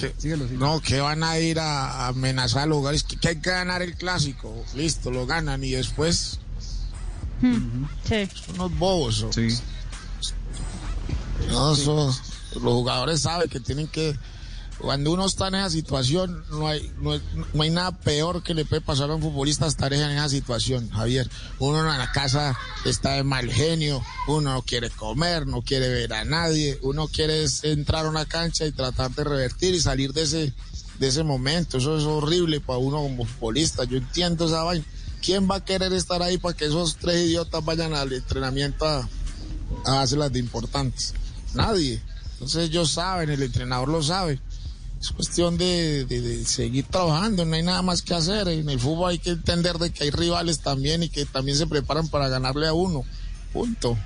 que, no, que van a ir a, amenazar lugares, que, hay que ganar el clásico. Listo, lo ganan y después. Hmm, sí. Son unos bobos. Sí. No, los jugadores saben que tienen que cuando uno está en esa situación, no hay, no, hay nada peor que le puede pasar a un futbolista estar en esa situación, Javier. Uno en la casa está de mal genio, uno no quiere comer, no quiere ver a nadie, uno quiere entrar a una cancha y tratar de revertir y salir de ese, de ese momento. Eso es horrible para uno como futbolista. Yo entiendo esa vaina. ¿Quién va a querer estar ahí para que esos tres idiotas vayan al entrenamiento a, a hacerlas de importantes? Nadie. Entonces ellos saben, el entrenador lo sabe es cuestión de, seguir trabajando, no hay nada más que hacer. En el fútbol hay que entender de que hay rivales también y que también se preparan para ganarle a uno. Punto.